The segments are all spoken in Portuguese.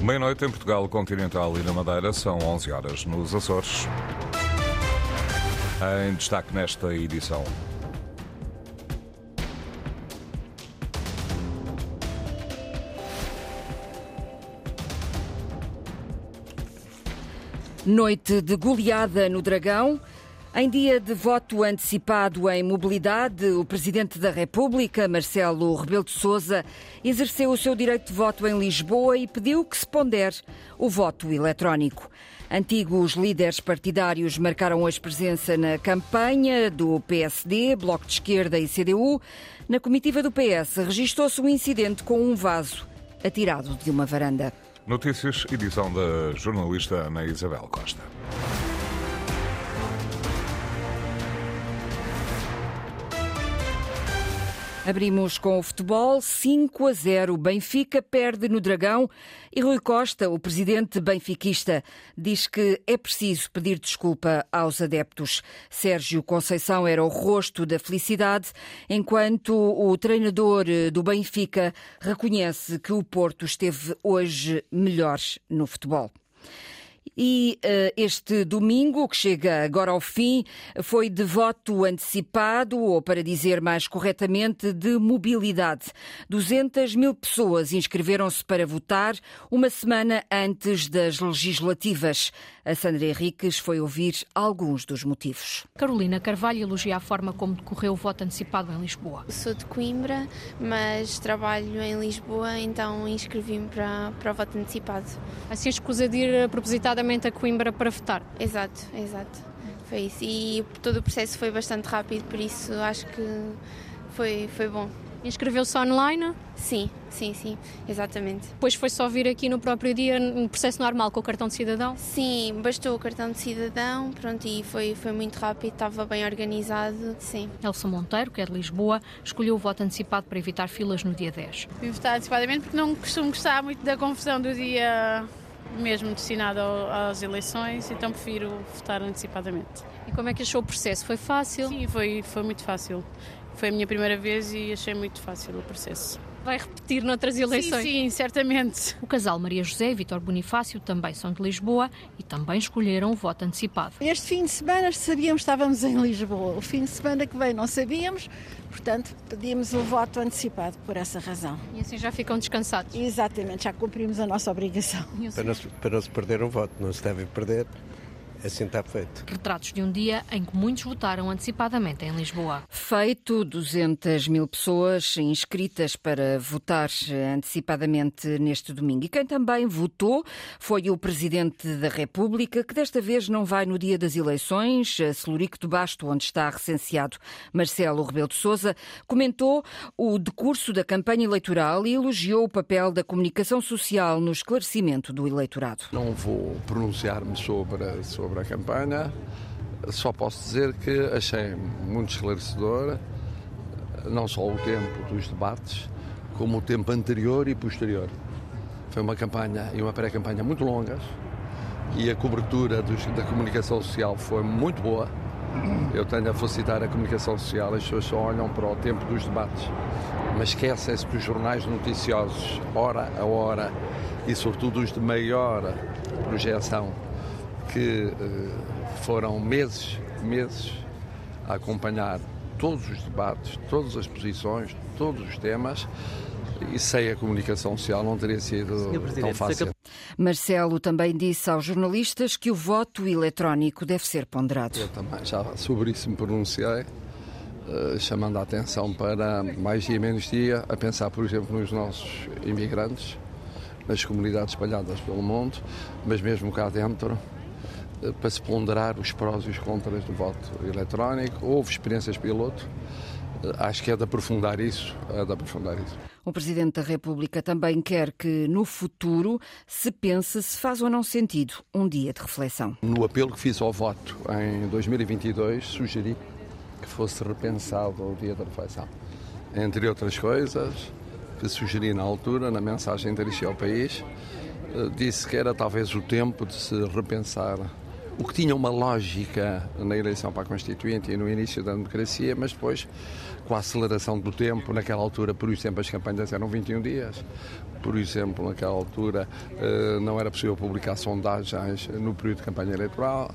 Meia-noite em Portugal Continental e na Madeira são 11 horas nos Açores. Em destaque nesta edição. Noite de goleada no Dragão. Em dia de voto antecipado em mobilidade, o Presidente da República, Marcelo Rebelo de Sousa, exerceu o seu direito de voto em Lisboa e pediu que se pondere o voto eletrónico. Antigos líderes partidários marcaram hoje presença na campanha do PSD, Bloco de Esquerda e CDU. Na comitiva do PS registrou-se um incidente com um vaso atirado de uma varanda. Notícias, edição da jornalista Ana Isabel Costa. Abrimos com o futebol 5 a 0. Benfica perde no Dragão e Rui Costa, o presidente benfiquista, diz que é preciso pedir desculpa aos adeptos. Sérgio Conceição era o rosto da felicidade, enquanto o treinador do Benfica reconhece que o Porto esteve hoje melhor no futebol. E uh, este domingo, que chega agora ao fim, foi de voto antecipado, ou para dizer mais corretamente, de mobilidade. 200 mil pessoas inscreveram-se para votar uma semana antes das legislativas. A Sandra Henriques foi ouvir alguns dos motivos. Carolina Carvalho elogia a forma como decorreu o voto antecipado em Lisboa. Sou de Coimbra, mas trabalho em Lisboa, então inscrevi-me para, para o voto antecipado. Assim escusa de ir propositadamente a Coimbra para votar? Exato, exato. Foi isso. E todo o processo foi bastante rápido, por isso acho que foi, foi bom. Inscreveu-se online? Sim, sim, sim, exatamente. Depois foi só vir aqui no próprio dia, no processo normal, com o cartão de cidadão? Sim, bastou o cartão de cidadão, pronto, e foi, foi muito rápido, estava bem organizado, sim. Elsa Monteiro, que é de Lisboa, escolheu o voto antecipado para evitar filas no dia 10. Vim votar antecipadamente porque não costumo gostar muito da confusão do dia mesmo destinado às eleições, então prefiro votar antecipadamente. E como é que achou o processo? Foi fácil? Sim, foi, foi muito fácil. Foi a minha primeira vez e achei muito fácil o processo. Vai repetir noutras eleições? Sim, sim, certamente. O casal Maria José e Vitor Bonifácio também são de Lisboa e também escolheram o voto antecipado. Este fim de semana sabíamos que estávamos em Lisboa. O fim de semana que vem não sabíamos, portanto pedimos o voto antecipado por essa razão. E assim já ficam descansados? Exatamente, já cumprimos a nossa obrigação. Para não, para não se perder um voto, não se deve perder. Assim está feito. Retratos de um dia em que muitos votaram antecipadamente em Lisboa. Feito, 200 mil pessoas inscritas para votar antecipadamente neste domingo. E quem também votou foi o Presidente da República, que desta vez não vai no dia das eleições, a Celurico de Basto, onde está recenseado Marcelo Rebelo de Sousa, comentou o decurso da campanha eleitoral e elogiou o papel da comunicação social no esclarecimento do eleitorado. Não vou pronunciar-me sobre, sobre a campanha, só posso dizer que achei muito esclarecedora, não só o tempo dos debates, como o tempo anterior e posterior. Foi uma campanha e uma pré-campanha muito longas e a cobertura dos, da comunicação social foi muito boa. Eu tenho a felicitar a comunicação social, as pessoas só olham para o tempo dos debates, mas esquecem-se que os jornais noticiosos, hora a hora, e sobretudo os de maior projeção, que foram meses, meses a acompanhar todos os debates, todas as posições, todos os temas, e sem a comunicação social não teria sido tão fácil. Marcelo também disse aos jornalistas que o voto eletrónico deve ser ponderado. Eu também já sobre isso me pronunciei, chamando a atenção para mais dia menos dia, a pensar, por exemplo, nos nossos imigrantes, nas comunidades espalhadas pelo mundo, mas mesmo cá dentro, para se ponderar os prós e os contras do voto eletrónico. Houve experiências piloto. Acho que é de aprofundar isso, é de aprofundar isso. O Presidente da República também quer que no futuro se pense se faz ou não sentido um dia de reflexão. No apelo que fiz ao voto em 2022, sugeri que fosse repensado o dia da reflexão. Entre outras coisas, que sugeri na altura, na mensagem dirigida ao país, disse que era talvez o tempo de se repensar o que tinha uma lógica na eleição para a Constituinte e no início da democracia, mas depois, com a aceleração do tempo, naquela altura, por exemplo, as campanhas eram 21 dias, por exemplo, naquela altura eh, não era possível publicar sondagens no período de campanha eleitoral.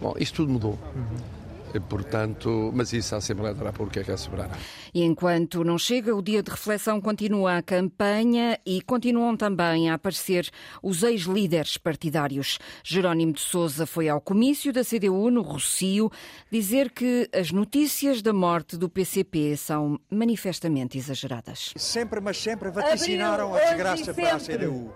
Bom, isto tudo mudou. Uhum. Portanto, mas isso a Assembleia da República é que é soberana. E enquanto não chega, o dia de reflexão continua a campanha e continuam também a aparecer os ex-líderes partidários. Jerónimo de Sousa foi ao comício da CDU no Rocio dizer que as notícias da morte do PCP são manifestamente exageradas. Sempre, mas sempre vaticinaram a desgraça para a CDU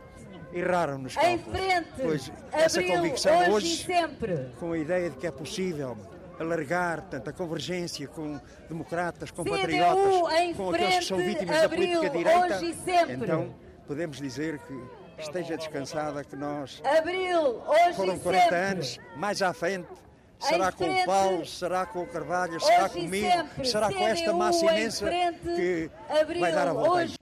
erraram nos cálculos. Em frente, pois essa Abril, convicção hoje, hoje, e sempre. com a ideia de que é possível alargar portanto, a convergência com democratas, com CDU patriotas, com aqueles que são vítimas da política direita, e então podemos dizer que esteja descansada que nós Abril, hoje foram e 40 sempre. anos, mais à frente, será com o Paulo, será com o Carvalho, será hoje comigo, sempre. será com esta CDU massa imensa frente, que Abril, vai dar a volta. hoje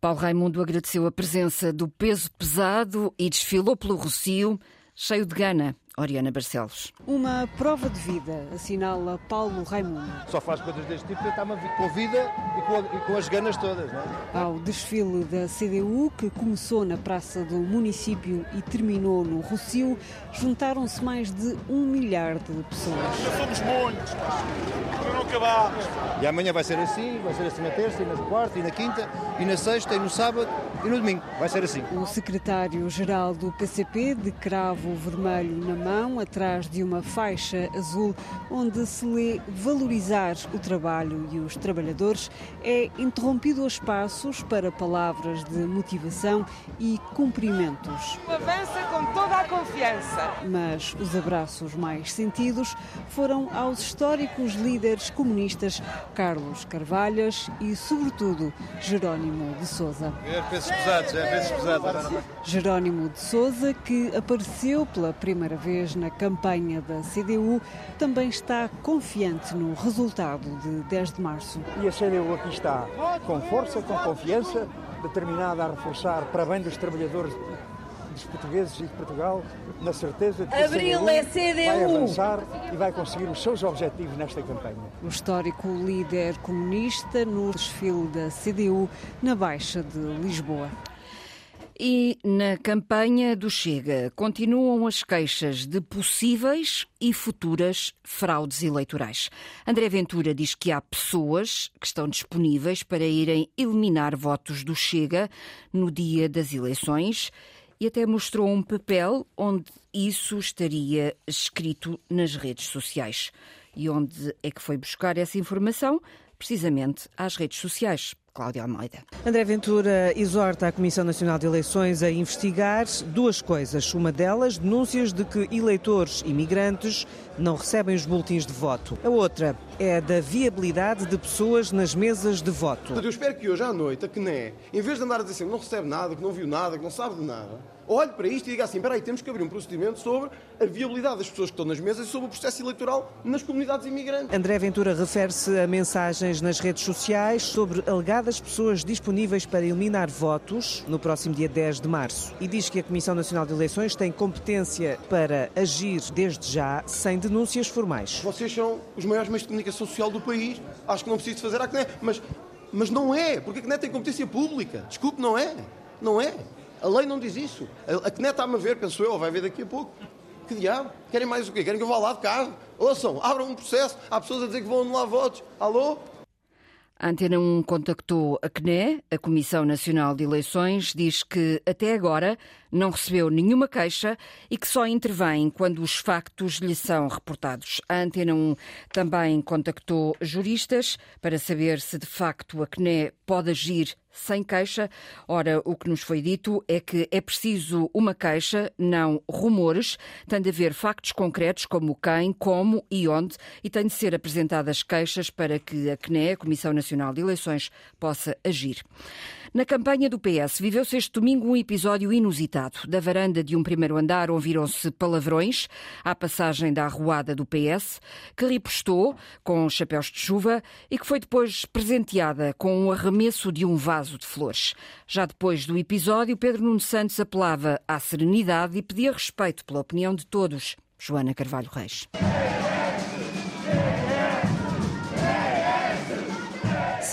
Paulo Raimundo agradeceu a presença do peso pesado e desfilou pelo Rocio, cheio de gana. Oriana Barcelos. Uma prova de vida, assinala Paulo Raimundo. Só faz coisas deste tipo está com vida e com, e com, as ganas todas. Não é? Ao desfile da CDU, que começou na Praça do Município e terminou no Rocio, juntaram-se mais de um milhar de pessoas. Já somos muitos, para não acabar. E amanhã vai ser assim, vai ser assim na terça, e na quarta, e na quinta, e na sexta, e no sábado, e no domingo. Vai ser assim. O secretário-geral do PCP, de cravo vermelho na mão, atrás de uma faixa azul, onde se lê valorizar o trabalho e os trabalhadores, é interrompido aos passos para palavras de motivação e cumprimentos. Avança com toda a confiança. Mas os abraços mais sentidos foram aos históricos líderes comunistas Carlos Carvalhas e, sobretudo, Jerónimo de Sousa. É pesos pesados, é pesos pesados. Jerónimo de Sousa, que apareceu pela primeira vez na campanha da CDU, também está confiante no resultado de 10 de março. E a CDU aqui está com força, com confiança, determinada a reforçar para bem dos trabalhadores dos portugueses e de Portugal, na certeza de que Abril a é CDU, CDU. vai avançar e vai conseguir os seus objetivos nesta campanha. O histórico líder comunista no desfile da CDU na Baixa de Lisboa. E na campanha do Chega continuam as queixas de possíveis e futuras fraudes eleitorais. André Ventura diz que há pessoas que estão disponíveis para irem eliminar votos do Chega no dia das eleições e até mostrou um papel onde isso estaria escrito nas redes sociais. E onde é que foi buscar essa informação? Precisamente às redes sociais. Cláudia Almeida. André Ventura exorta a Comissão Nacional de Eleições a investigar duas coisas. Uma delas, denúncias de que eleitores imigrantes não recebem os boletins de voto. A outra é da viabilidade de pessoas nas mesas de voto. Eu espero que hoje à noite a CNE, em vez de andar a dizer assim, não recebe nada, que não viu nada, que não sabe de nada, olhe para isto e diga assim: espera aí, temos que abrir um procedimento sobre a viabilidade das pessoas que estão nas mesas e sobre o processo eleitoral nas comunidades imigrantes. André Ventura refere-se a mensagens nas redes sociais sobre alegadas pessoas disponíveis para eliminar votos no próximo dia 10 de março e diz que a Comissão Nacional de Eleições tem competência para agir desde já sem denúncias formais. Vocês são os maiores meios de comunicação social do país. Acho que não preciso fazer a CNE, mas, mas não é, porque a CNE tem competência pública. Desculpe, não é. Não é. A lei não diz isso. A CNE está-me a ver, penso eu, vai ver daqui a pouco. Que diabo? Querem mais o quê? Querem que eu vá lá de carro? Ouçam, abram um processo. Há pessoas a dizer que vão anular votos. Alô? A Antena 1 contactou a CNE, a Comissão Nacional de Eleições, diz que até agora não recebeu nenhuma queixa e que só intervém quando os factos lhe são reportados. A Antena 1 também contactou juristas para saber se de facto a CNE pode agir sem queixa. Ora, o que nos foi dito é que é preciso uma queixa, não rumores. Tem de haver factos concretos como quem, como e onde e têm de ser apresentadas queixas para que a CNE, a Comissão Nacional de Eleições, possa agir. Na campanha do PS, viveu-se este domingo um episódio inusitado. Da varanda de um primeiro andar ouviram-se palavrões à passagem da arruada do PS, que ripostou com chapéus de chuva e que foi depois presenteada com um arremesso de um vaso de flores. Já depois do episódio, Pedro Nuno Santos apelava à serenidade e pedia respeito pela opinião de todos Joana Carvalho Reis.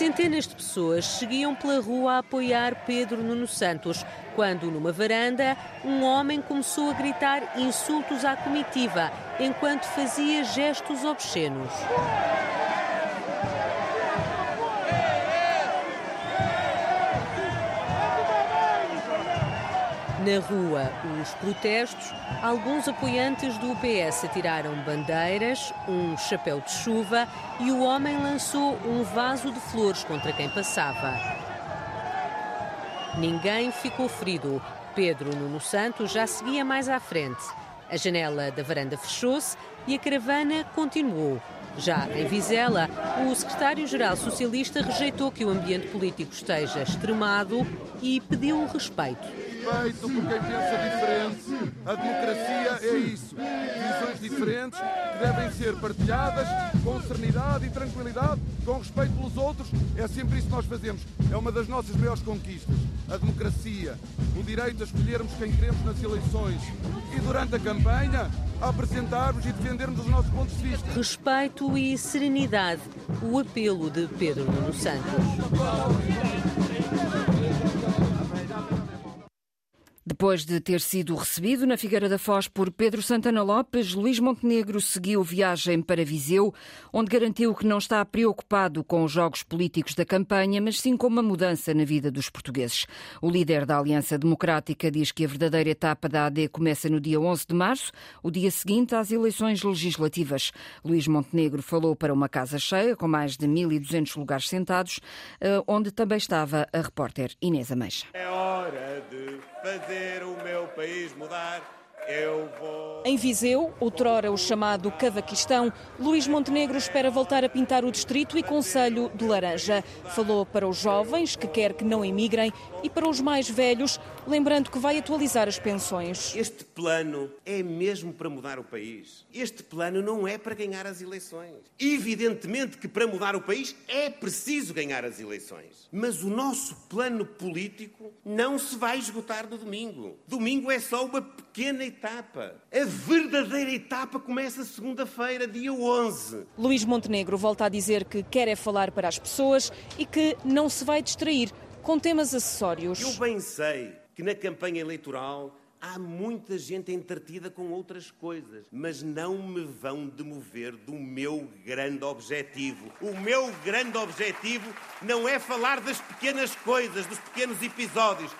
Centenas de pessoas seguiam pela rua a apoiar Pedro Nuno Santos, quando, numa varanda, um homem começou a gritar insultos à comitiva, enquanto fazia gestos obscenos. Na rua, os protestos, alguns apoiantes do PS atiraram bandeiras, um chapéu de chuva e o homem lançou um vaso de flores contra quem passava. Ninguém ficou ferido. Pedro Nuno Santos já seguia mais à frente. A janela da varanda fechou-se e a caravana continuou. Já em Vizela, o secretário-geral socialista rejeitou que o ambiente político esteja extremado e pediu respeito respeito por quem pensa diferente. A democracia é isso. Visões diferentes que devem ser partilhadas com serenidade e tranquilidade, com respeito pelos outros. É sempre isso que nós fazemos. É uma das nossas maiores conquistas. A democracia, o direito a escolhermos quem queremos nas eleições e durante a campanha apresentarmos e defendermos os nossos pontos de vista. Respeito e serenidade. O apelo de Pedro Nuno Santos. Depois de ter sido recebido na Figueira da Foz por Pedro Santana Lopes, Luís Montenegro seguiu viagem para Viseu, onde garantiu que não está preocupado com os jogos políticos da campanha, mas sim com uma mudança na vida dos portugueses. O líder da Aliança Democrática diz que a verdadeira etapa da AD começa no dia 11 de março, o dia seguinte às eleições legislativas. Luís Montenegro falou para uma casa cheia, com mais de 1.200 lugares sentados, eh, onde também estava a repórter Inês Ameixa. É hora de fazer o meu país mudar. Eu vou. Em Viseu, outrora o chamado Cavaquistão, Luís Montenegro espera voltar a pintar o distrito e Conselho de Laranja. Falou para os jovens, que quer que não emigrem, e para os mais velhos, lembrando que vai atualizar as pensões. Este plano é mesmo para mudar o país. Este plano não é para ganhar as eleições. Evidentemente que para mudar o país é preciso ganhar as eleições. Mas o nosso plano político não se vai esgotar no domingo. Domingo é só uma pequena etapa. A verdadeira etapa começa segunda-feira, dia 11. Luís Montenegro volta a dizer que quer é falar para as pessoas e que não se vai distrair com temas acessórios. Eu bem sei que na campanha eleitoral há muita gente entretida com outras coisas, mas não me vão demover do meu grande objetivo. O meu grande objetivo não é falar das pequenas coisas, dos pequenos episódios,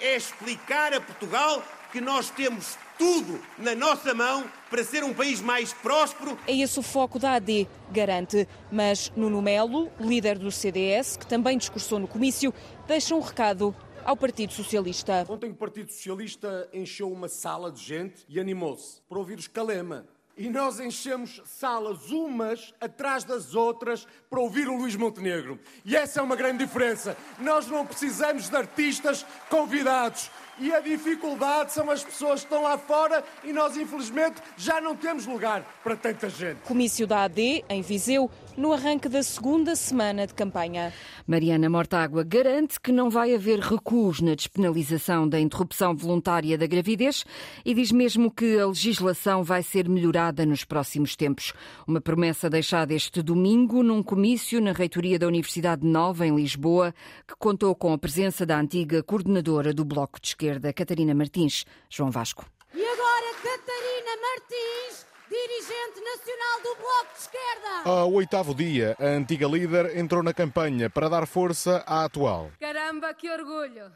é explicar a Portugal que nós temos tudo na nossa mão para ser um país mais próspero. É esse o foco da AD, garante. Mas Nuno Melo, líder do CDS, que também discursou no comício, deixa um recado ao Partido Socialista. Ontem o Partido Socialista encheu uma sala de gente e animou-se para ouvir os Calema. E nós enchemos salas umas atrás das outras para ouvir o Luís Montenegro. E essa é uma grande diferença. Nós não precisamos de artistas convidados. E a dificuldade são as pessoas que estão lá fora e nós, infelizmente, já não temos lugar para tanta gente. Comício da AD, em Viseu, no arranque da segunda semana de campanha. Mariana Mortágua garante que não vai haver recuos na despenalização da interrupção voluntária da gravidez e diz mesmo que a legislação vai ser melhorada nos próximos tempos. Uma promessa deixada este domingo num comício na reitoria da Universidade Nova, em Lisboa, que contou com a presença da antiga coordenadora do Bloco de Esquerda, Catarina Martins. João Vasco. E agora, Catarina Martins dirigente nacional do Bloco de Esquerda. Ao oitavo dia, a antiga líder entrou na campanha para dar força à atual. Caramba, que orgulho!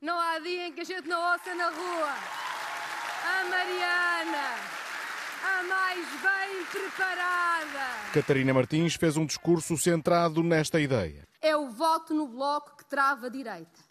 Não há dia em que a gente não ouça na rua. A Mariana, a mais bem preparada. Catarina Martins fez um discurso centrado nesta ideia. É o voto no Bloco que trava a direita.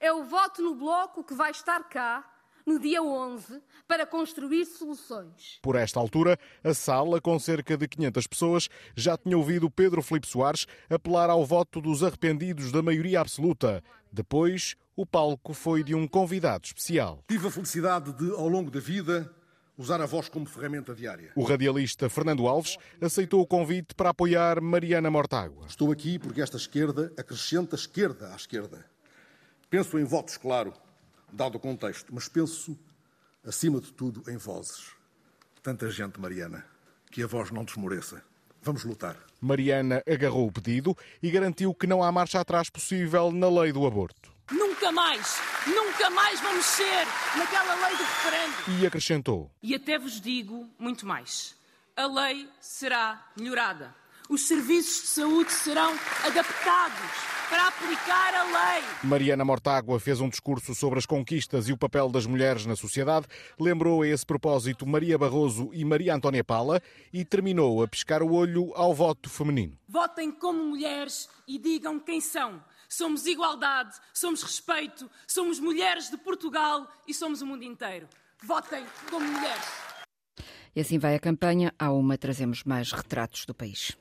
É o voto no Bloco que vai estar cá no dia 11 para construir soluções. Por esta altura, a sala, com cerca de 500 pessoas, já tinha ouvido Pedro Filipe Soares apelar ao voto dos arrependidos da maioria absoluta. Depois, o palco foi de um convidado especial. Tive a felicidade de, ao longo da vida, usar a voz como ferramenta diária. O radialista Fernando Alves aceitou o convite para apoiar Mariana Mortágua. Estou aqui porque esta esquerda acrescenta esquerda à esquerda. Penso em votos, claro, dado o contexto, mas penso, acima de tudo, em vozes. tanta gente, Mariana, que a voz não desmoreça. Vamos lutar. Mariana agarrou o pedido e garantiu que não há marcha atrás possível na lei do aborto. Nunca mais, nunca mais vamos ser naquela lei do referendo. E acrescentou: E até vos digo muito mais. A lei será melhorada. Os serviços de saúde serão adaptados para aplicar a lei. Mariana Mortágua fez um discurso sobre as conquistas e o papel das mulheres na sociedade, lembrou a esse propósito Maria Barroso e Maria Antónia Pala e terminou a piscar o olho ao voto feminino. Votem como mulheres e digam quem são. Somos igualdade, somos respeito, somos mulheres de Portugal e somos o mundo inteiro. Votem como mulheres. E assim vai a campanha. À uma trazemos mais retratos do país.